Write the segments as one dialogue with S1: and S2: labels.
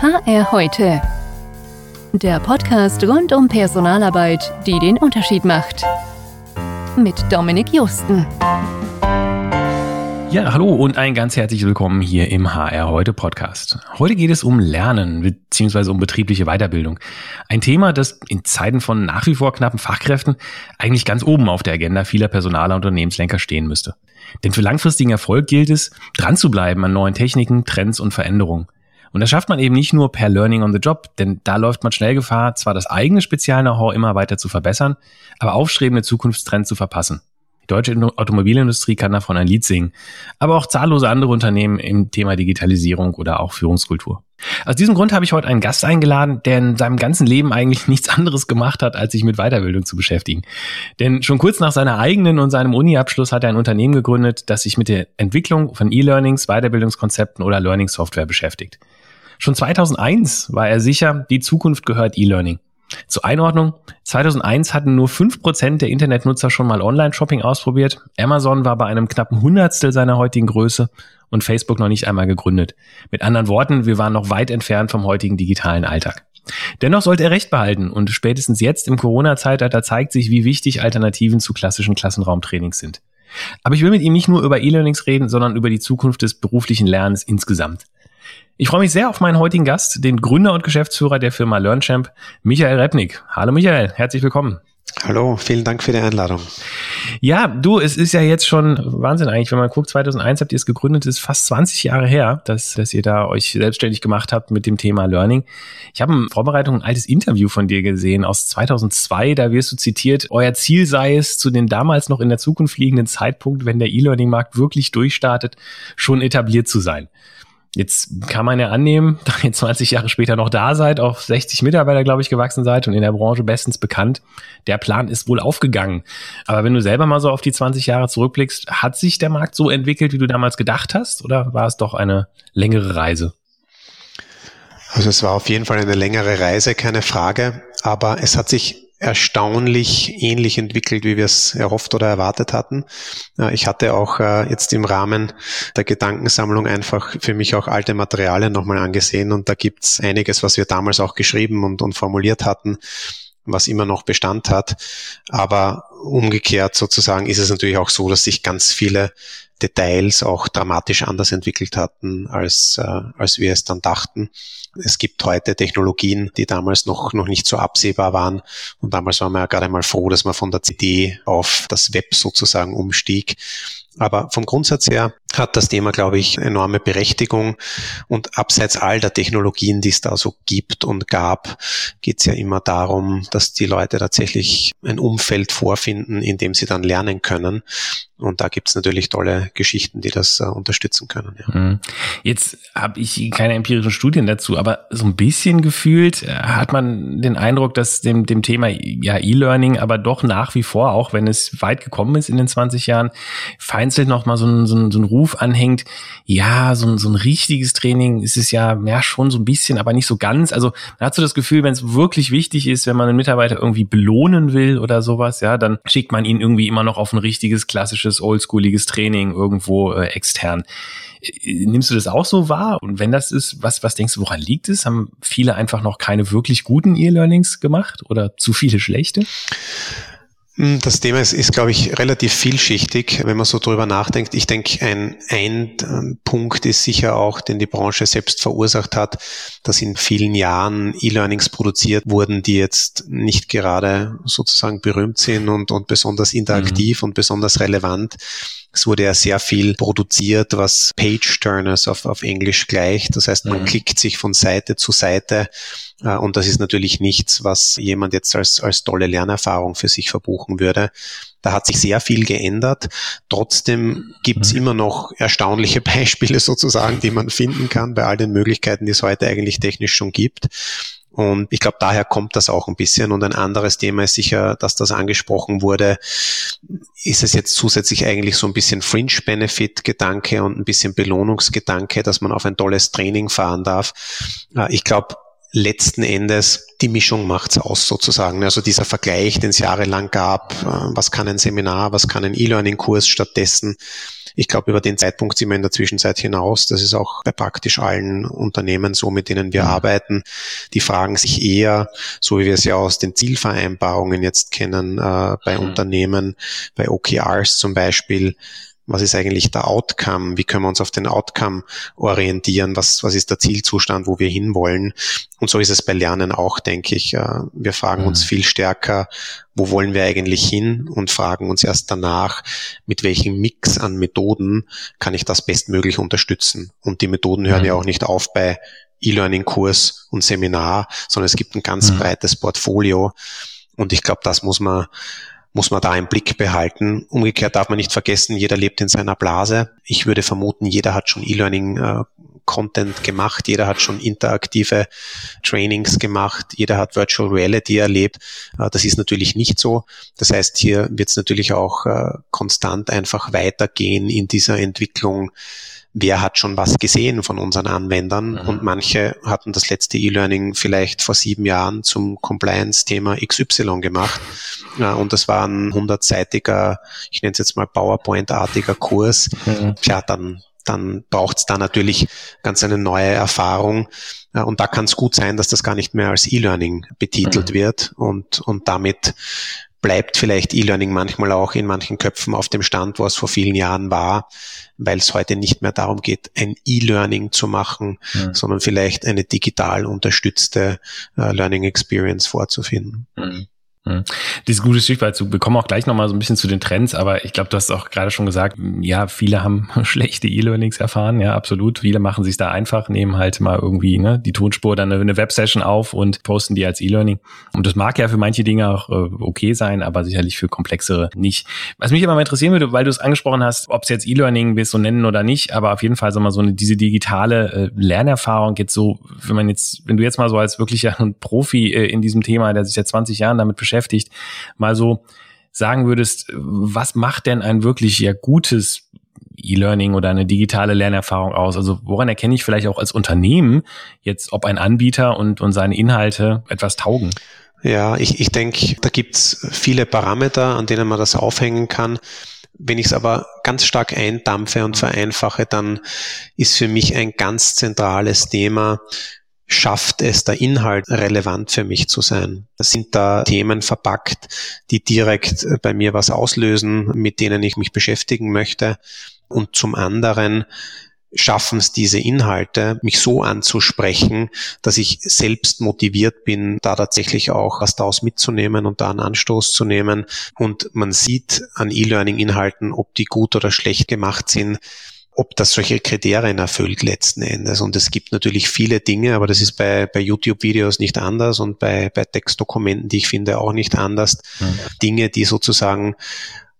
S1: HR heute. Der Podcast rund um Personalarbeit, die den Unterschied macht. Mit Dominik Justen.
S2: Ja, hallo und ein ganz herzlich willkommen hier im HR heute Podcast. Heute geht es um Lernen bzw. um betriebliche Weiterbildung. Ein Thema, das in Zeiten von nach wie vor knappen Fachkräften eigentlich ganz oben auf der Agenda vieler Personaler und Unternehmenslenker stehen müsste. Denn für langfristigen Erfolg gilt es, dran zu bleiben an neuen Techniken, Trends und Veränderungen. Und das schafft man eben nicht nur per Learning on the Job, denn da läuft man schnell Gefahr, zwar das eigene Spezial-Know-how immer weiter zu verbessern, aber aufstrebende Zukunftstrends zu verpassen. Die deutsche Automobilindustrie kann davon ein Lied singen, aber auch zahllose andere Unternehmen im Thema Digitalisierung oder auch Führungskultur. Aus diesem Grund habe ich heute einen Gast eingeladen, der in seinem ganzen Leben eigentlich nichts anderes gemacht hat, als sich mit Weiterbildung zu beschäftigen. Denn schon kurz nach seiner eigenen und seinem Uni-Abschluss hat er ein Unternehmen gegründet, das sich mit der Entwicklung von E-Learnings, Weiterbildungskonzepten oder Learning-Software beschäftigt. Schon 2001 war er sicher, die Zukunft gehört E-Learning. Zur Einordnung, 2001 hatten nur fünf Prozent der Internetnutzer schon mal Online-Shopping ausprobiert. Amazon war bei einem knappen Hundertstel seiner heutigen Größe und Facebook noch nicht einmal gegründet. Mit anderen Worten, wir waren noch weit entfernt vom heutigen digitalen Alltag. Dennoch sollte er recht behalten und spätestens jetzt im Corona-Zeitalter zeigt sich, wie wichtig Alternativen zu klassischen Klassenraumtrainings sind. Aber ich will mit ihm nicht nur über E-Learnings reden, sondern über die Zukunft des beruflichen Lernens insgesamt. Ich freue mich sehr auf meinen heutigen Gast, den Gründer und Geschäftsführer der Firma LearnChamp, Michael Repnik. Hallo Michael, herzlich willkommen.
S3: Hallo, vielen Dank für die Einladung.
S2: Ja, du, es ist ja jetzt schon Wahnsinn eigentlich, wenn man guckt, 2001 habt ihr es gegründet, ist fast 20 Jahre her, dass, dass ihr da euch selbstständig gemacht habt mit dem Thema Learning. Ich habe in Vorbereitung ein altes Interview von dir gesehen aus 2002, da wirst du zitiert, euer Ziel sei es, zu dem damals noch in der Zukunft liegenden Zeitpunkt, wenn der E-Learning-Markt wirklich durchstartet, schon etabliert zu sein. Jetzt kann man ja annehmen, da ihr 20 Jahre später noch da seid, auf 60 Mitarbeiter, glaube ich, gewachsen seid und in der Branche bestens bekannt. Der Plan ist wohl aufgegangen. Aber wenn du selber mal so auf die 20 Jahre zurückblickst, hat sich der Markt so entwickelt, wie du damals gedacht hast? Oder war es doch eine längere Reise?
S3: Also es war auf jeden Fall eine längere Reise, keine Frage. Aber es hat sich erstaunlich ähnlich entwickelt, wie wir es erhofft oder erwartet hatten. Ich hatte auch äh, jetzt im Rahmen der Gedankensammlung einfach für mich auch alte Materialien nochmal angesehen und da gibt's einiges, was wir damals auch geschrieben und, und formuliert hatten, was immer noch Bestand hat. Aber umgekehrt sozusagen ist es natürlich auch so, dass sich ganz viele Details auch dramatisch anders entwickelt hatten, als, äh, als wir es dann dachten. Es gibt heute Technologien, die damals noch, noch nicht so absehbar waren. Und damals waren wir ja gerade mal froh, dass man von der CD auf das Web sozusagen umstieg. Aber vom Grundsatz her hat das Thema, glaube ich, enorme Berechtigung. Und abseits all der Technologien, die es da so gibt und gab, geht es ja immer darum, dass die Leute tatsächlich ein Umfeld vorfinden, in dem sie dann lernen können. Und da gibt es natürlich tolle Geschichten, die das äh, unterstützen können. Ja.
S2: Mhm. Jetzt habe ich keine empirischen Studien dazu, aber so ein bisschen gefühlt äh, hat man den Eindruck, dass dem, dem Thema ja E-Learning aber doch nach wie vor, auch wenn es weit gekommen ist in den 20 Jahren, vereinzelt noch mal so ein, so ein, so ein Ruf anhängt. Ja, so ein, so ein richtiges Training ist es ja, ja schon so ein bisschen, aber nicht so ganz. Also man hat so das Gefühl, wenn es wirklich wichtig ist, wenn man einen Mitarbeiter irgendwie belohnen will oder sowas, ja, dann schickt man ihn irgendwie immer noch auf ein richtiges klassisches klassisches, oldschooliges Training irgendwo äh, extern. Äh, nimmst du das auch so wahr? Und wenn das ist, was, was denkst du, woran liegt es? Haben viele einfach noch keine wirklich guten E-Learnings gemacht oder zu viele schlechte?
S3: Hm, das Thema ist, ist, glaube ich, relativ vielschichtig, wenn man so drüber nachdenkt. Ich denke, ein, ein Punkt ist sicher auch, den die Branche selbst verursacht hat, dass in vielen Jahren E-Learnings produziert wurden, die jetzt nicht gerade sozusagen berühmt sind und, und besonders interaktiv mhm. und besonders relevant. Es wurde ja sehr viel produziert, was Page-Turners auf, auf Englisch gleicht. Das heißt, man mhm. klickt sich von Seite zu Seite äh, und das ist natürlich nichts, was jemand jetzt als, als tolle Lernerfahrung für sich verbuchen würde. Da hat sich sehr viel geändert. Trotzdem gibt's mhm. immer noch erstaunliche Beispiele sozusagen, die man finden kann bei all den Möglichkeiten, die es heute eigentlich technisch schon gibt. Und ich glaube, daher kommt das auch ein bisschen. Und ein anderes Thema ist sicher, dass das angesprochen wurde. Ist es jetzt zusätzlich eigentlich so ein bisschen Fringe-Benefit-Gedanke und ein bisschen Belohnungsgedanke, dass man auf ein tolles Training fahren darf? Äh, ich glaube, letzten Endes die Mischung macht's aus sozusagen. Also dieser Vergleich, den es jahrelang gab, äh, was kann ein Seminar, was kann ein E-Learning-Kurs stattdessen. Ich glaube, über den Zeitpunkt sind wir in der Zwischenzeit hinaus. Das ist auch bei praktisch allen Unternehmen so, mit denen wir mhm. arbeiten. Die fragen sich eher, so wie wir es ja aus den Zielvereinbarungen jetzt kennen, äh, bei mhm. Unternehmen, bei OKRs zum Beispiel, was ist eigentlich der Outcome, wie können wir uns auf den Outcome orientieren, was, was ist der Zielzustand, wo wir hinwollen. Und so ist es bei Lernen auch, denke ich. Äh, wir fragen mhm. uns viel stärker, wo wollen wir eigentlich hin und fragen uns erst danach, mit welchem Mix an Methoden kann ich das bestmöglich unterstützen. Und die Methoden hören mhm. ja auch nicht auf bei E-Learning-Kurs und Seminar, sondern es gibt ein ganz mhm. breites Portfolio. Und ich glaube, das muss man muss man da im Blick behalten. Umgekehrt darf man nicht vergessen, jeder lebt in seiner Blase. Ich würde vermuten, jeder hat schon E-Learning äh, Content gemacht, jeder hat schon interaktive Trainings gemacht, jeder hat Virtual Reality erlebt. Äh, das ist natürlich nicht so. Das heißt, hier wird es natürlich auch äh, konstant einfach weitergehen in dieser Entwicklung wer hat schon was gesehen von unseren Anwendern mhm. und manche hatten das letzte E-Learning vielleicht vor sieben Jahren zum Compliance-Thema XY gemacht und das war ein hundertseitiger, ich nenne es jetzt mal PowerPoint-artiger Kurs. Mhm. Tja, dann dann braucht es da natürlich ganz eine neue Erfahrung. Und da kann es gut sein, dass das gar nicht mehr als E-Learning betitelt mhm. wird und, und damit bleibt vielleicht E-Learning manchmal auch in manchen Köpfen auf dem Stand, wo es vor vielen Jahren war, weil es heute nicht mehr darum geht, ein E-Learning zu machen, mhm. sondern vielleicht eine digital unterstützte äh, Learning Experience vorzufinden. Mhm.
S2: Mhm. Dieses gute Stichwort, wir kommen auch gleich nochmal so ein bisschen zu den Trends, aber ich glaube, du hast auch gerade schon gesagt, ja, viele haben schlechte E-Learnings erfahren, ja, absolut. Viele machen sich da einfach, nehmen halt mal irgendwie ne, die Tonspur, dann eine Websession auf und posten die als E-Learning. Und das mag ja für manche Dinge auch äh, okay sein, aber sicherlich für komplexere nicht. Was mich aber mal interessieren würde, weil du es angesprochen hast, ob es jetzt E-Learning willst so nennen oder nicht, aber auf jeden Fall so mal so eine, diese digitale äh, Lernerfahrung jetzt so, wenn man jetzt, wenn du jetzt mal so als wirklicher Profi äh, in diesem Thema, der sich seit 20 Jahren damit beschäftigt, beschäftigt, mal so sagen würdest, was macht denn ein wirklich ja gutes E-Learning oder eine digitale Lernerfahrung aus? Also woran erkenne ich vielleicht auch als Unternehmen jetzt, ob ein Anbieter und, und seine Inhalte etwas taugen?
S3: Ja, ich, ich denke, da gibt's viele Parameter, an denen man das aufhängen kann. Wenn ich es aber ganz stark eindampfe und vereinfache, dann ist für mich ein ganz zentrales Thema schafft es der Inhalt relevant für mich zu sein? Sind da Themen verpackt, die direkt bei mir was auslösen, mit denen ich mich beschäftigen möchte? Und zum anderen schaffen es diese Inhalte, mich so anzusprechen, dass ich selbst motiviert bin, da tatsächlich auch was daraus mitzunehmen und da einen Anstoß zu nehmen. Und man sieht an E-Learning-Inhalten, ob die gut oder schlecht gemacht sind ob das solche Kriterien erfüllt letzten Endes. Und es gibt natürlich viele Dinge, aber das ist bei, bei YouTube-Videos nicht anders und bei, bei Textdokumenten, die ich finde, auch nicht anders. Mhm. Dinge, die sozusagen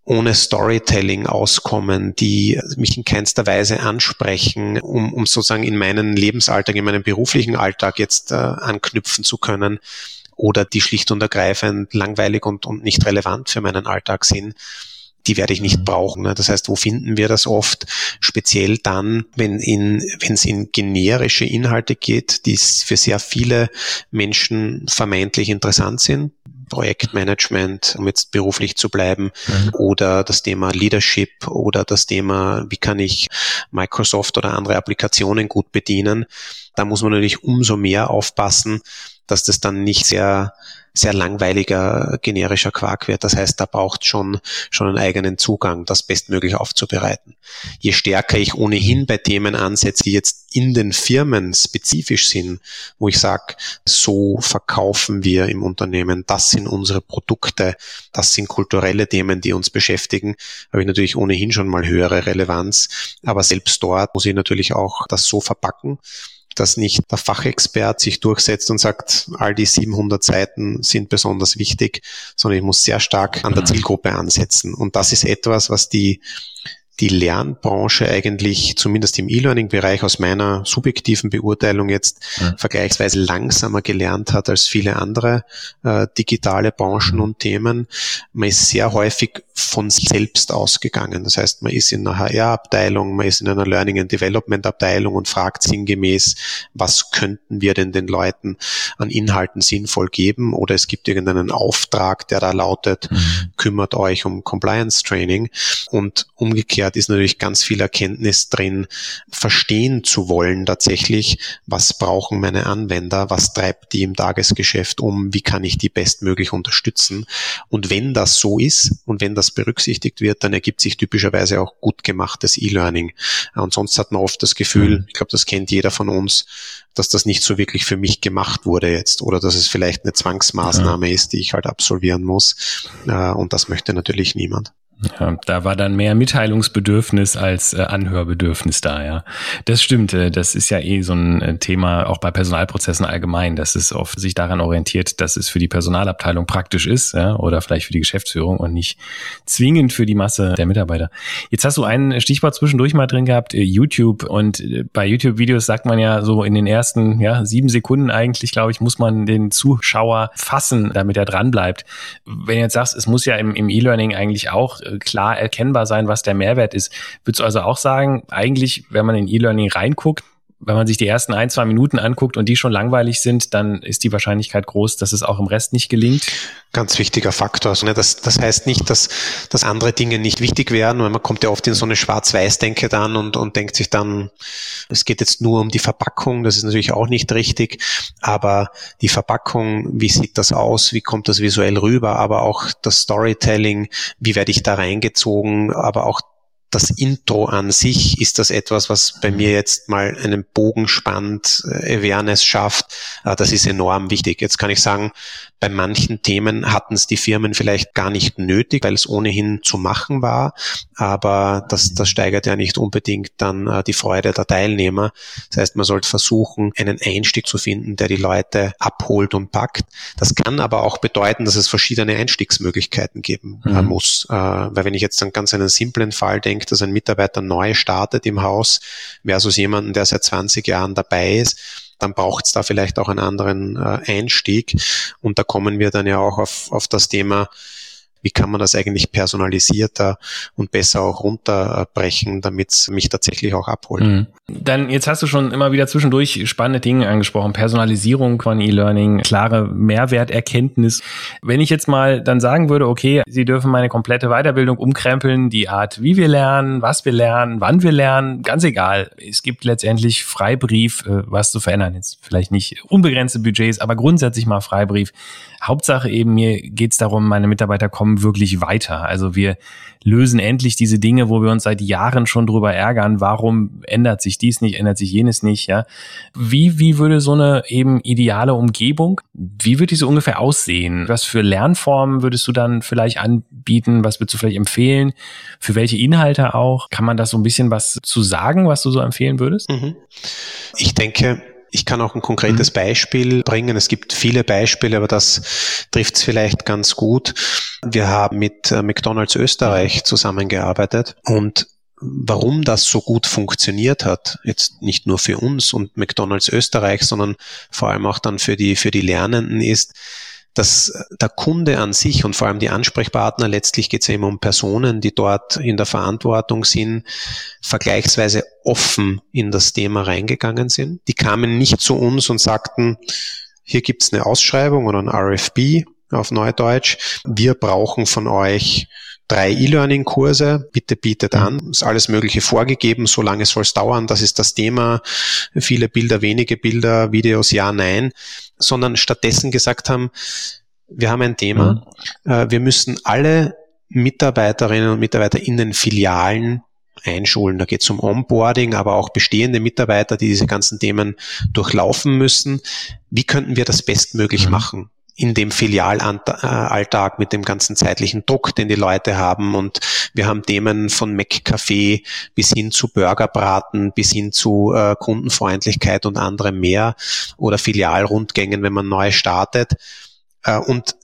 S3: ohne Storytelling auskommen, die mich in keinster Weise ansprechen, um, um sozusagen in meinen Lebensalltag, in meinen beruflichen Alltag jetzt äh, anknüpfen zu können oder die schlicht und ergreifend langweilig und, und nicht relevant für meinen Alltag sind die werde ich nicht brauchen. Ne? Das heißt, wo finden wir das oft? Speziell dann, wenn in, wenn es in generische Inhalte geht, die für sehr viele Menschen vermeintlich interessant sind. Projektmanagement, um jetzt beruflich zu bleiben, mhm. oder das Thema Leadership oder das Thema, wie kann ich Microsoft oder andere Applikationen gut bedienen. Da muss man natürlich umso mehr aufpassen, dass das dann nicht sehr sehr langweiliger generischer Quark wird. Das heißt, da braucht schon schon einen eigenen Zugang, das bestmöglich aufzubereiten. Je stärker ich ohnehin bei Themen ansetze, die jetzt in den Firmen spezifisch sind, wo ich sage, so verkaufen wir im Unternehmen, das sind unsere Produkte, das sind kulturelle Themen, die uns beschäftigen, habe ich natürlich ohnehin schon mal höhere Relevanz. Aber selbst dort muss ich natürlich auch das so verpacken, dass nicht der Fachexpert sich durchsetzt und sagt, all die 700 Seiten sind besonders wichtig, sondern ich muss sehr stark an der mhm. Zielgruppe ansetzen. Und das ist etwas, was die die Lernbranche eigentlich, zumindest im E-Learning-Bereich aus meiner subjektiven Beurteilung jetzt, ja. vergleichsweise langsamer gelernt hat als viele andere äh, digitale Branchen mhm. und Themen. Man ist sehr häufig von selbst ausgegangen. Das heißt, man ist in einer HR-Abteilung, man ist in einer Learning and Development-Abteilung und fragt sinngemäß, was könnten wir denn den Leuten an Inhalten sinnvoll geben? Oder es gibt irgendeinen Auftrag, der da lautet, mhm. kümmert euch um Compliance-Training. Und umgekehrt ist natürlich ganz viel Erkenntnis drin, verstehen zu wollen tatsächlich, was brauchen meine Anwender, was treibt die im Tagesgeschäft um, wie kann ich die bestmöglich unterstützen. Und wenn das so ist und wenn das das berücksichtigt wird, dann ergibt sich typischerweise auch gut gemachtes E-Learning. Und sonst hat man oft das Gefühl, mhm. ich glaube, das kennt jeder von uns, dass das nicht so wirklich für mich gemacht wurde jetzt oder dass es vielleicht eine Zwangsmaßnahme ja. ist, die ich halt absolvieren muss. Äh, und das möchte natürlich niemand.
S2: Ja, da war dann mehr Mitteilungsbedürfnis als äh, Anhörbedürfnis da, ja. Das stimmt. Äh, das ist ja eh so ein äh, Thema auch bei Personalprozessen allgemein, dass es oft sich daran orientiert, dass es für die Personalabteilung praktisch ist, ja, oder vielleicht für die Geschäftsführung und nicht zwingend für die Masse der Mitarbeiter. Jetzt hast du ein Stichwort zwischendurch mal drin gehabt, äh, YouTube. Und äh, bei YouTube-Videos sagt man ja so in den ersten, ja, sieben Sekunden eigentlich, glaube ich, muss man den Zuschauer fassen, damit er dran bleibt. Wenn du jetzt sagst, es muss ja im, im E-Learning eigentlich auch klar erkennbar sein, was der Mehrwert ist. Würdest du also auch sagen, eigentlich, wenn man in E-Learning reinguckt, wenn man sich die ersten ein, zwei Minuten anguckt und die schon langweilig sind, dann ist die Wahrscheinlichkeit groß, dass es auch im Rest nicht gelingt.
S3: Ganz wichtiger Faktor. Also, ne, das, das heißt nicht, dass, dass andere Dinge nicht wichtig werden, weil man kommt ja oft in so eine Schwarz-Weiß-Denke dann und, und denkt sich dann, es geht jetzt nur um die Verpackung. Das ist natürlich auch nicht richtig. Aber die Verpackung, wie sieht das aus? Wie kommt das visuell rüber? Aber auch das Storytelling, wie werde ich da reingezogen? Aber auch das Intro an sich ist das etwas, was bei mir jetzt mal einen Bogen spannt, äh, Awareness schafft. Äh, das ist enorm wichtig. Jetzt kann ich sagen, bei manchen Themen hatten es die Firmen vielleicht gar nicht nötig, weil es ohnehin zu machen war. Aber das, das steigert ja nicht unbedingt dann äh, die Freude der Teilnehmer. Das heißt, man sollte versuchen, einen Einstieg zu finden, der die Leute abholt und packt. Das kann aber auch bedeuten, dass es verschiedene Einstiegsmöglichkeiten geben mhm. muss. Weil wenn ich jetzt an ganz einen simplen Fall denke, dass ein Mitarbeiter neu startet im Haus versus jemanden, der seit 20 Jahren dabei ist, dann braucht es da vielleicht auch einen anderen äh, Einstieg. Und da kommen wir dann ja auch auf, auf das Thema, wie kann man das eigentlich personalisierter und besser auch runterbrechen, damit es mich tatsächlich auch abholt. Mhm.
S2: Dann, jetzt hast du schon immer wieder zwischendurch spannende Dinge angesprochen. Personalisierung von E-Learning, klare Mehrwerterkenntnis. Wenn ich jetzt mal dann sagen würde, okay, Sie dürfen meine komplette Weiterbildung umkrempeln, die Art, wie wir lernen, was wir lernen, wann wir lernen, ganz egal. Es gibt letztendlich Freibrief, äh, was zu verändern. Jetzt vielleicht nicht unbegrenzte Budgets, aber grundsätzlich mal Freibrief. Hauptsache eben, mir geht es darum, meine Mitarbeiter kommen wirklich weiter. Also wir lösen endlich diese Dinge, wo wir uns seit Jahren schon drüber ärgern. Warum ändert sich dies nicht, ändert sich jenes nicht, ja? Wie, wie würde so eine eben ideale Umgebung, wie würde diese ungefähr aussehen? Was für Lernformen würdest du dann vielleicht anbieten? Was würdest du vielleicht empfehlen? Für welche Inhalte auch? Kann man da so ein bisschen was zu sagen, was du so empfehlen würdest? Mhm.
S3: Ich denke, ich kann auch ein konkretes mhm. Beispiel bringen. Es gibt viele Beispiele, aber das trifft es vielleicht ganz gut. Wir haben mit äh, McDonald's Österreich zusammengearbeitet und warum das so gut funktioniert hat, jetzt nicht nur für uns und McDonald's Österreich, sondern vor allem auch dann für die, für die Lernenden ist, dass der Kunde an sich und vor allem die Ansprechpartner, letztlich geht es ja immer um Personen, die dort in der Verantwortung sind, vergleichsweise offen in das Thema reingegangen sind. Die kamen nicht zu uns und sagten, hier gibt es eine Ausschreibung oder ein RFP auf Neudeutsch. Wir brauchen von euch drei E-Learning-Kurse. Bitte bietet an. Ist alles Mögliche vorgegeben. So lange soll es dauern. Das ist das Thema. Viele Bilder, wenige Bilder, Videos, ja, nein sondern stattdessen gesagt haben, wir haben ein Thema, mhm. äh, wir müssen alle Mitarbeiterinnen und Mitarbeiter in den Filialen einschulen. Da geht es um Onboarding, aber auch bestehende Mitarbeiter, die diese ganzen Themen durchlaufen müssen. Wie könnten wir das bestmöglich mhm. machen? In dem Filialalltag mit dem ganzen zeitlichen Druck, den die Leute haben. Und wir haben Themen von McCafé bis hin zu Burgerbraten, bis hin zu äh, Kundenfreundlichkeit und anderem mehr oder Filialrundgängen, wenn man neu startet. Äh, und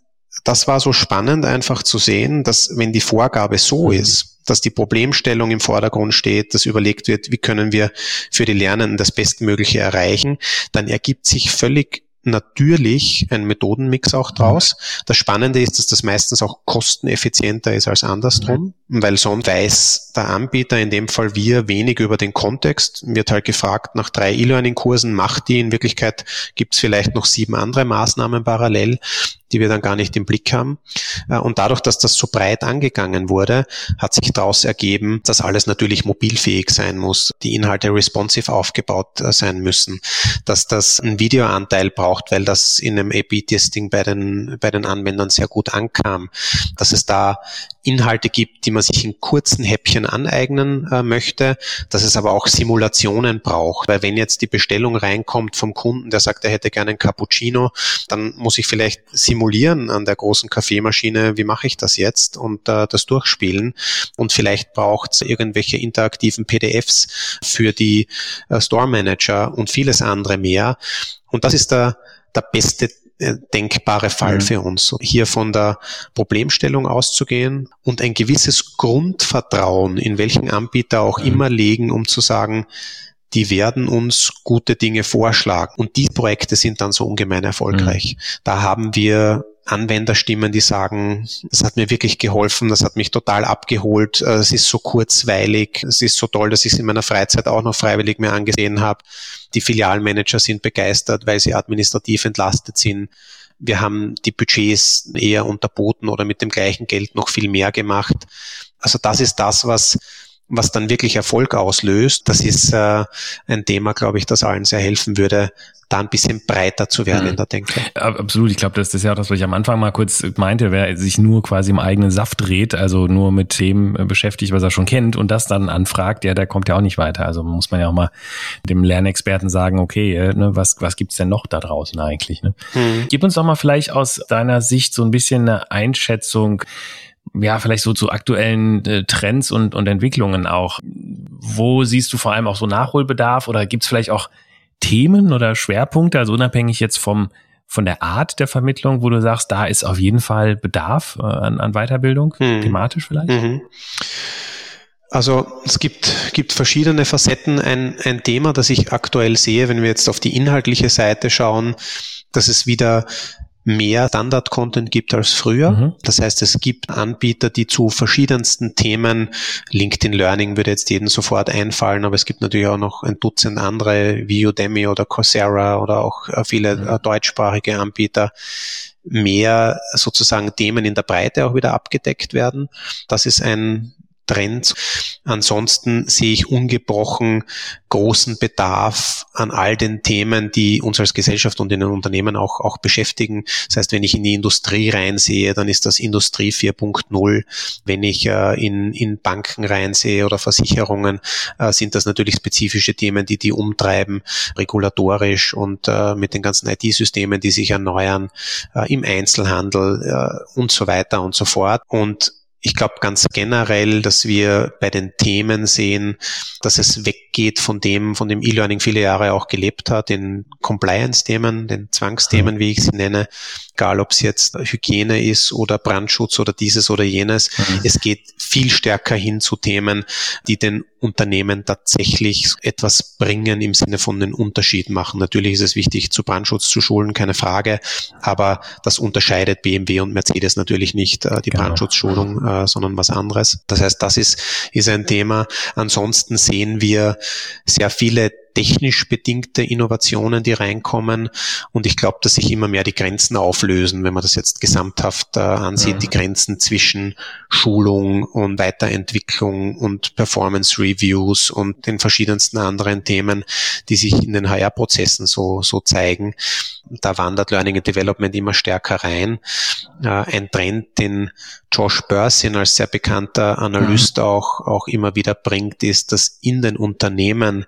S3: das war so spannend einfach zu sehen, dass wenn die Vorgabe so mhm. ist, dass die Problemstellung im Vordergrund steht, dass überlegt wird, wie können wir für die Lernenden das Bestmögliche erreichen, dann ergibt sich völlig natürlich ein Methodenmix auch draus. Das Spannende ist, dass das meistens auch kosteneffizienter ist als andersrum, weil sonst weiß der Anbieter, in dem Fall wir, wenig über den Kontext. Wird halt gefragt nach drei E-Learning-Kursen, macht die. In Wirklichkeit gibt es vielleicht noch sieben andere Maßnahmen parallel die wir dann gar nicht im Blick haben. Äh, und dadurch, dass das so breit angegangen wurde, hat sich daraus ergeben, dass alles natürlich mobilfähig sein muss, die Inhalte responsive aufgebaut äh, sein müssen, dass das einen Videoanteil braucht, weil das in einem A-B-Testing bei den, bei den Anwendern sehr gut ankam, dass es da Inhalte gibt, die man sich in kurzen Häppchen aneignen äh, möchte, dass es aber auch Simulationen braucht. Weil wenn jetzt die Bestellung reinkommt vom Kunden, der sagt, er hätte gerne einen Cappuccino, dann muss ich vielleicht simulieren an der großen Kaffeemaschine, wie mache ich das jetzt und äh, das durchspielen. Und vielleicht braucht es irgendwelche interaktiven PDFs für die äh, Store Manager und vieles andere mehr. Und das ist der, der beste äh, denkbare Fall mhm. für uns. Hier von der Problemstellung auszugehen und ein gewisses Grundvertrauen in welchen Anbieter auch mhm. immer legen, um zu sagen, die werden uns gute Dinge vorschlagen. Und die Projekte sind dann so ungemein erfolgreich. Mhm. Da haben wir Anwenderstimmen, die sagen, das hat mir wirklich geholfen, das hat mich total abgeholt, äh, es ist so kurzweilig, es ist so toll, dass ich es in meiner Freizeit auch noch freiwillig mir angesehen habe. Die Filialmanager sind begeistert, weil sie administrativ entlastet sind. Wir haben die Budgets eher unterboten oder mit dem gleichen Geld noch viel mehr gemacht. Also das ist das, was was dann wirklich Erfolg auslöst, das ist äh, ein Thema, glaube ich, das allen sehr helfen würde, da ein bisschen breiter zu werden mhm. in der Denke.
S2: Absolut, ich glaube, das ist ja auch das, was ich am Anfang mal kurz meinte, wer sich nur quasi im eigenen Saft dreht, also nur mit Themen äh, beschäftigt, was er schon kennt und das dann anfragt, ja, der kommt ja auch nicht weiter. Also muss man ja auch mal dem Lernexperten sagen, okay, äh, ne, was, was gibt's denn noch da draußen eigentlich? Ne? Mhm. Gib uns doch mal vielleicht aus deiner Sicht so ein bisschen eine Einschätzung, ja, vielleicht so zu aktuellen äh, Trends und, und Entwicklungen auch. Wo siehst du vor allem auch so Nachholbedarf oder gibt es vielleicht auch Themen oder Schwerpunkte, also unabhängig jetzt vom von der Art der Vermittlung, wo du sagst, da ist auf jeden Fall Bedarf äh, an, an Weiterbildung, hm. thematisch vielleicht? Mhm.
S3: Also es gibt, gibt verschiedene Facetten. Ein, ein Thema, das ich aktuell sehe, wenn wir jetzt auf die inhaltliche Seite schauen, dass es wieder mehr Standard-Content gibt als früher. Mhm. Das heißt, es gibt Anbieter, die zu verschiedensten Themen, LinkedIn Learning würde jetzt jedem sofort einfallen, aber es gibt natürlich auch noch ein Dutzend andere wie Udemy oder Coursera oder auch äh, viele mhm. Äh, deutschsprachige Anbieter, mehr sozusagen Themen in der Breite auch wieder abgedeckt werden. Das ist ein Trend. Ansonsten sehe ich ungebrochen großen Bedarf an all den Themen, die uns als Gesellschaft und in den Unternehmen auch, auch beschäftigen. Das heißt, wenn ich in die Industrie reinsehe, dann ist das Industrie 4.0. Wenn ich äh, in, in Banken reinsehe oder Versicherungen, äh, sind das natürlich spezifische Themen, die die umtreiben, regulatorisch und äh, mit den ganzen IT-Systemen, die sich erneuern, äh, im Einzelhandel äh, und so weiter und so fort. Und ich glaube ganz generell, dass wir bei den Themen sehen, dass es weggeht von dem, von dem E-Learning viele Jahre auch gelebt hat, den Compliance-Themen, den Zwangsthemen, wie ich sie nenne, egal ob es jetzt Hygiene ist oder Brandschutz oder dieses oder jenes. Mhm. Es geht viel stärker hin zu Themen, die den Unternehmen tatsächlich etwas bringen im Sinne von den Unterschied machen. Natürlich ist es wichtig, zu Brandschutz zu schulen, keine Frage, aber das unterscheidet BMW und Mercedes natürlich nicht, äh, die genau. Brandschutzschulung, äh, sondern was anderes. Das heißt, das ist, ist ein Thema. Ansonsten sehen wir sehr viele technisch bedingte Innovationen, die reinkommen. Und ich glaube, dass sich immer mehr die Grenzen auflösen, wenn man das jetzt gesamthaft äh, ansieht, mhm. die Grenzen zwischen Schulung und Weiterentwicklung und Performance Reviews und den verschiedensten anderen Themen, die sich in den HR-Prozessen so, so zeigen. Da wandert Learning and Development immer stärker rein. Äh, ein Trend, den Josh Bursin als sehr bekannter Analyst mhm. auch, auch immer wieder bringt, ist, dass in den Unternehmen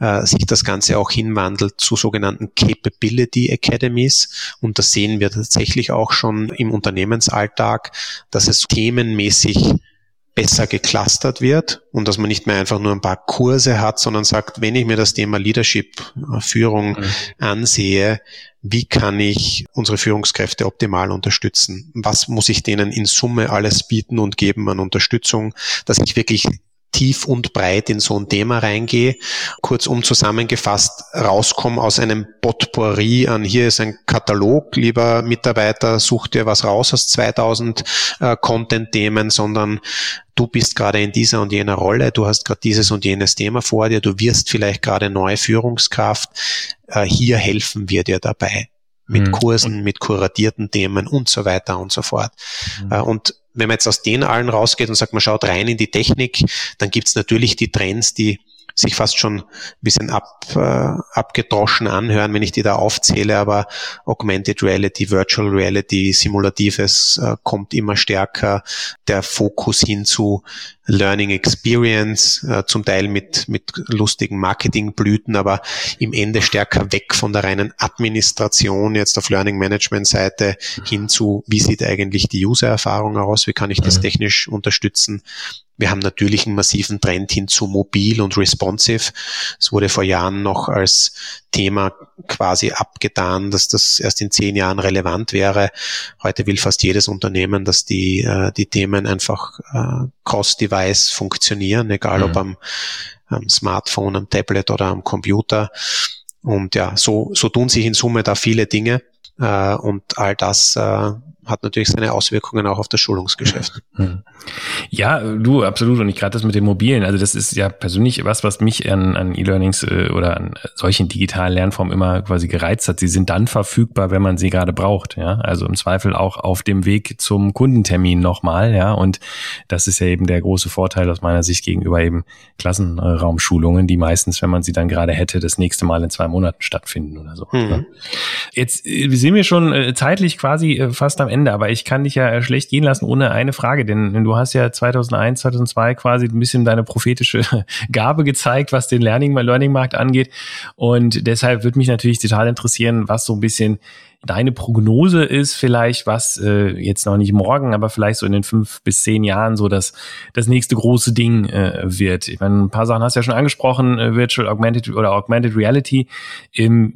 S3: äh, sich das Ganze auch hinwandelt zu sogenannten Capability Academies. Und das sehen wir tatsächlich auch schon im Unternehmensalltag, dass es themenmäßig besser geclustert wird und dass man nicht mehr einfach nur ein paar Kurse hat, sondern sagt, wenn ich mir das Thema Leadership, äh, Führung mhm. ansehe, wie kann ich unsere Führungskräfte optimal unterstützen? Was muss ich denen in Summe alles bieten und geben an Unterstützung, dass ich wirklich tief und breit in so ein Thema reingehe. Kurzum zusammengefasst, rauskomme aus einem Potpourri an, hier ist ein Katalog, lieber Mitarbeiter, such dir was raus aus 2000 äh, Content-Themen, sondern du bist gerade in dieser und jener Rolle, du hast gerade dieses und jenes Thema vor dir, du wirst vielleicht gerade neue Führungskraft, äh, hier helfen wir dir dabei mit mhm. Kursen, mit kuratierten Themen und so weiter und so fort. Mhm. Äh, und wenn man jetzt aus den allen rausgeht und sagt, man schaut rein in die Technik, dann gibt's natürlich die Trends, die sich fast schon ein bisschen ab, äh, abgedroschen anhören, wenn ich die da aufzähle, aber Augmented Reality, Virtual Reality, Simulatives äh, kommt immer stärker, der Fokus hin zu Learning Experience, äh, zum Teil mit, mit lustigen Marketingblüten, aber im Ende stärker weg von der reinen Administration jetzt auf Learning Management Seite hin zu, wie sieht eigentlich die User-Erfahrung aus, wie kann ich das mhm. technisch unterstützen wir haben natürlich einen massiven Trend hin zu mobil und responsive. Es wurde vor Jahren noch als Thema quasi abgetan, dass das erst in zehn Jahren relevant wäre. Heute will fast jedes Unternehmen, dass die, äh, die Themen einfach äh, cross-device funktionieren, egal mhm. ob am, am Smartphone, am Tablet oder am Computer. Und ja, so, so tun sich in Summe da viele Dinge. Äh, und all das äh, hat natürlich seine Auswirkungen auch auf das Schulungsgeschäft.
S2: Hm. Ja, du, absolut. Und ich gerade das mit den Mobilen. Also das ist ja persönlich was, was mich an, an E-Learnings äh, oder an solchen digitalen Lernformen immer quasi gereizt hat. Sie sind dann verfügbar, wenn man sie gerade braucht. Ja, also im Zweifel auch auf dem Weg zum Kundentermin nochmal. Ja, und das ist ja eben der große Vorteil aus meiner Sicht gegenüber eben Klassenraumschulungen, die meistens, wenn man sie dann gerade hätte, das nächste Mal in zwei Monaten stattfinden oder so. Mhm. Jetzt äh, sind wir schon äh, zeitlich quasi fast am Ende, aber ich kann dich ja schlecht gehen lassen ohne eine Frage, denn du hast ja 2001, 2002 quasi ein bisschen deine prophetische Gabe gezeigt, was den Learning, Learning angeht. Und deshalb würde mich natürlich total interessieren, was so ein bisschen deine Prognose ist, vielleicht was äh, jetzt noch nicht morgen, aber vielleicht so in den fünf bis zehn Jahren so das das nächste große Ding äh, wird. Ich meine, ein paar Sachen hast du ja schon angesprochen, äh, Virtual Augmented oder Augmented Reality. Ähm,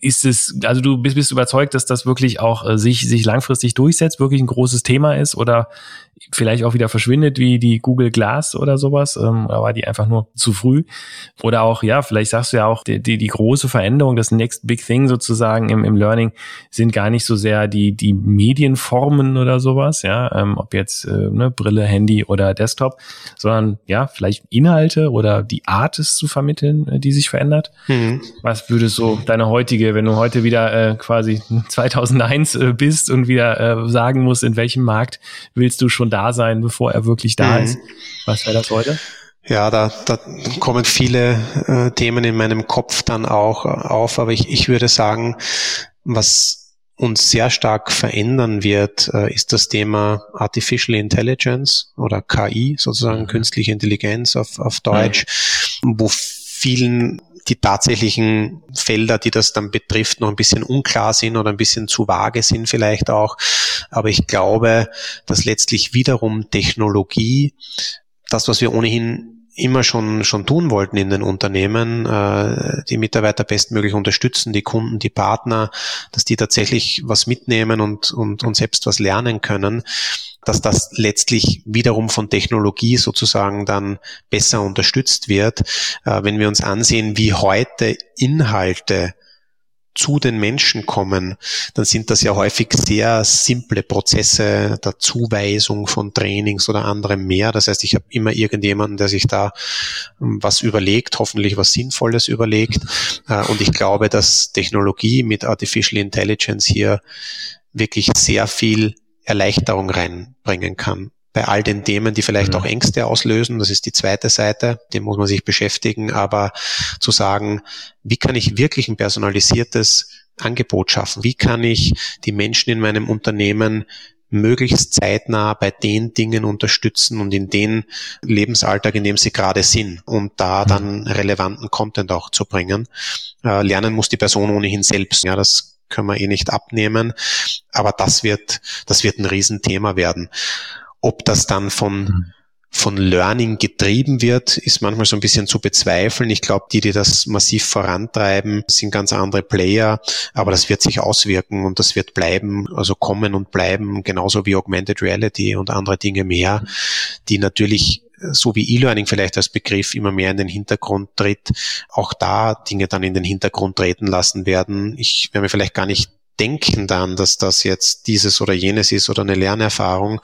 S2: ist es, also du bist, bist überzeugt, dass das wirklich auch äh, sich sich langfristig durchsetzt, wirklich ein großes Thema ist oder vielleicht auch wieder verschwindet wie die Google Glass oder sowas, ähm, aber die einfach nur zu früh. Oder auch, ja, vielleicht sagst du ja auch, die, die, die große Veränderung, das Next Big Thing sozusagen im, im Learning sind gar nicht so sehr die, die Medienformen oder sowas, ja, ähm, ob jetzt äh, ne, Brille, Handy oder Desktop, sondern ja, vielleicht Inhalte oder die Art es zu vermitteln, äh, die sich verändert. Mhm. Was würdest so deine heutige, wenn du heute wieder äh, quasi 2001 äh, bist und wieder äh, sagen musst, in welchem Markt willst du schon da sein, bevor er wirklich da mhm. ist. Was wäre das heute?
S3: Ja, da, da kommen viele äh, Themen in meinem Kopf dann auch auf, aber ich, ich würde sagen, was uns sehr stark verändern wird, äh, ist das Thema Artificial Intelligence oder KI, sozusagen mhm. künstliche Intelligenz auf, auf Deutsch, mhm. wo vielen die tatsächlichen Felder, die das dann betrifft, noch ein bisschen unklar sind oder ein bisschen zu vage sind vielleicht auch. Aber ich glaube, dass letztlich wiederum Technologie, das, was wir ohnehin immer schon, schon tun wollten in den Unternehmen, äh, die Mitarbeiter bestmöglich unterstützen, die Kunden, die Partner, dass die tatsächlich was mitnehmen und, und, und selbst was lernen können dass das letztlich wiederum von Technologie sozusagen dann besser unterstützt wird. Äh, wenn wir uns ansehen, wie heute Inhalte zu den Menschen kommen, dann sind das ja häufig sehr simple Prozesse der Zuweisung von Trainings oder anderem mehr. Das heißt, ich habe immer irgendjemanden, der sich da ähm, was überlegt, hoffentlich was Sinnvolles überlegt. Äh, und ich glaube, dass Technologie mit Artificial Intelligence hier wirklich sehr viel Erleichterung reinbringen kann. Bei all den Themen, die vielleicht mhm. auch Ängste auslösen, das ist die zweite Seite, dem muss man sich beschäftigen, aber zu sagen, wie kann ich wirklich ein personalisiertes Angebot schaffen? Wie kann ich die Menschen in meinem Unternehmen möglichst zeitnah bei den Dingen unterstützen und in den Lebensalltag, in dem sie gerade sind und da mhm. dann relevanten Content auch zu bringen. Äh, lernen muss die Person ohnehin selbst. Ja, das können wir eh nicht abnehmen. Aber das wird, das wird ein Riesenthema werden. Ob das dann von, mhm. von Learning getrieben wird, ist manchmal so ein bisschen zu bezweifeln. Ich glaube, die, die das massiv vorantreiben, sind ganz andere Player, aber das wird sich auswirken und das wird bleiben, also kommen und bleiben, genauso wie Augmented Reality und andere Dinge mehr, die natürlich so wie E-Learning vielleicht als Begriff immer mehr in den Hintergrund tritt, auch da Dinge dann in den Hintergrund treten lassen werden. Ich werde mir vielleicht gar nicht denken dann, dass das jetzt dieses oder jenes ist oder eine Lernerfahrung,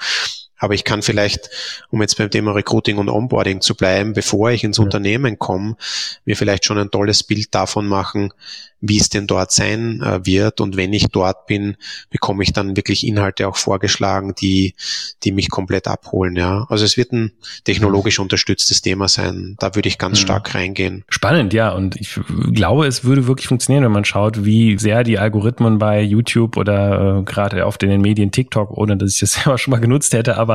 S3: aber ich kann vielleicht, um jetzt beim Thema Recruiting und Onboarding zu bleiben, bevor ich ins ja. Unternehmen komme, mir vielleicht schon ein tolles Bild davon machen, wie es denn dort sein äh, wird. Und wenn ich dort bin, bekomme ich dann wirklich Inhalte auch vorgeschlagen, die, die mich komplett abholen. Ja, also es wird ein technologisch unterstütztes Thema sein. Da würde ich ganz mhm. stark reingehen.
S2: Spannend, ja. Und ich glaube, es würde wirklich funktionieren, wenn man schaut, wie sehr die Algorithmen bei YouTube oder äh, gerade oft in den Medien TikTok, ohne dass ich das selber schon mal genutzt hätte, aber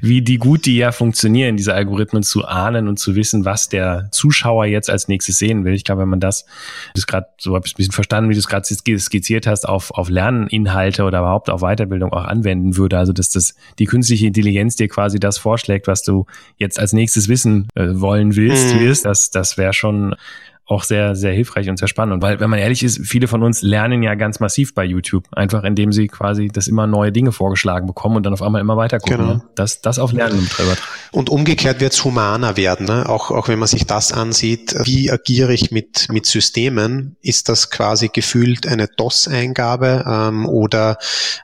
S2: wie die gut die ja funktionieren, diese Algorithmen zu ahnen und zu wissen, was der Zuschauer jetzt als nächstes sehen will. Ich glaube, wenn man das, das gerade so habe ich ein bisschen verstanden, wie du es gerade skizziert hast, auf, auf Lerninhalte oder überhaupt auf Weiterbildung auch anwenden würde. Also dass das die künstliche Intelligenz dir quasi das vorschlägt, was du jetzt als nächstes wissen äh, wollen willst, mhm. wirst, das, das wäre schon auch sehr, sehr hilfreich und sehr spannend. Und weil, wenn man ehrlich ist, viele von uns lernen ja ganz massiv bei YouTube. Einfach indem sie quasi das immer neue Dinge vorgeschlagen bekommen und dann auf einmal immer weiter gucken. Genau. Ne? Das, das auf Lernen übertragen.
S3: Und umgekehrt wird es humaner werden. Ne? Auch, auch wenn man sich das ansieht, wie agiere ich mit, mit Systemen? Ist das quasi gefühlt eine DOS-Eingabe ähm, oder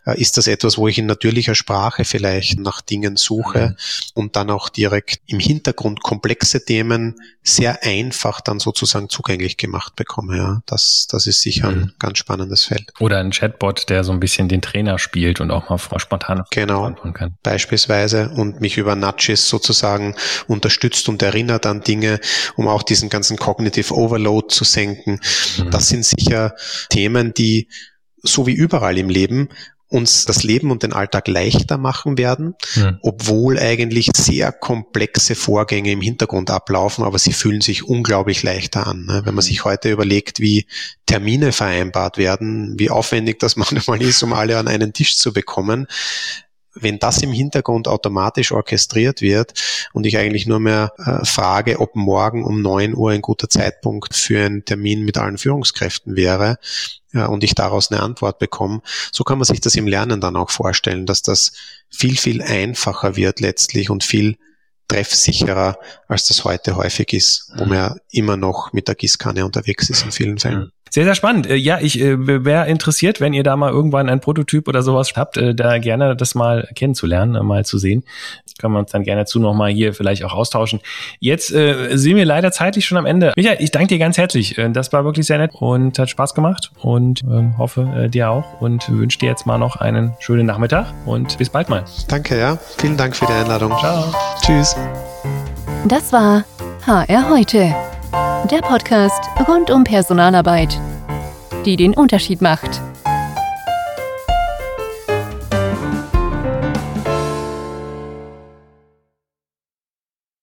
S3: äh, ist das etwas, wo ich in natürlicher Sprache vielleicht nach Dingen suche mhm. und dann auch direkt im Hintergrund komplexe Themen sehr einfach dann sozusagen zugänglich gemacht bekomme. Ja, das, das ist sicher mhm. ein ganz spannendes Feld.
S2: Oder ein Chatbot, der so ein bisschen den Trainer spielt und auch mal spontan
S3: genau, kann. Beispielsweise und mich über Nudges sozusagen unterstützt und erinnert an Dinge, um auch diesen ganzen Cognitive Overload zu senken. Mhm. Das sind sicher Themen, die so wie überall im Leben uns das Leben und den Alltag leichter machen werden, mhm. obwohl eigentlich sehr komplexe Vorgänge im Hintergrund ablaufen, aber sie fühlen sich unglaublich leichter an. Ne? Wenn man sich heute überlegt, wie Termine vereinbart werden, wie aufwendig das manchmal ist, um alle an einen Tisch zu bekommen, wenn das im Hintergrund automatisch orchestriert wird und ich eigentlich nur mehr äh, frage, ob morgen um neun Uhr ein guter Zeitpunkt für einen Termin mit allen Führungskräften wäre ja, und ich daraus eine Antwort bekomme, so kann man sich das im Lernen dann auch vorstellen, dass das viel, viel einfacher wird letztlich und viel treffsicherer, als das heute häufig ist, wo man ja immer noch mit der Gießkanne unterwegs ist in vielen Fällen.
S2: Sehr, sehr spannend. Äh, ja, ich äh, wäre interessiert, wenn ihr da mal irgendwann ein Prototyp oder sowas habt, äh, da gerne das mal kennenzulernen, mal zu sehen. Können wir uns dann gerne zu nochmal hier vielleicht auch austauschen. Jetzt äh, sind wir leider zeitlich schon am Ende. Michael, ich danke dir ganz herzlich. Das war wirklich sehr nett und hat Spaß gemacht und ähm, hoffe äh, dir auch und wünsche dir jetzt mal noch einen schönen Nachmittag und bis bald mal.
S3: Danke, ja. Vielen Dank für die Einladung. Ciao. Tschüss.
S1: Das war HR heute der Podcast rund um Personalarbeit, die den Unterschied macht.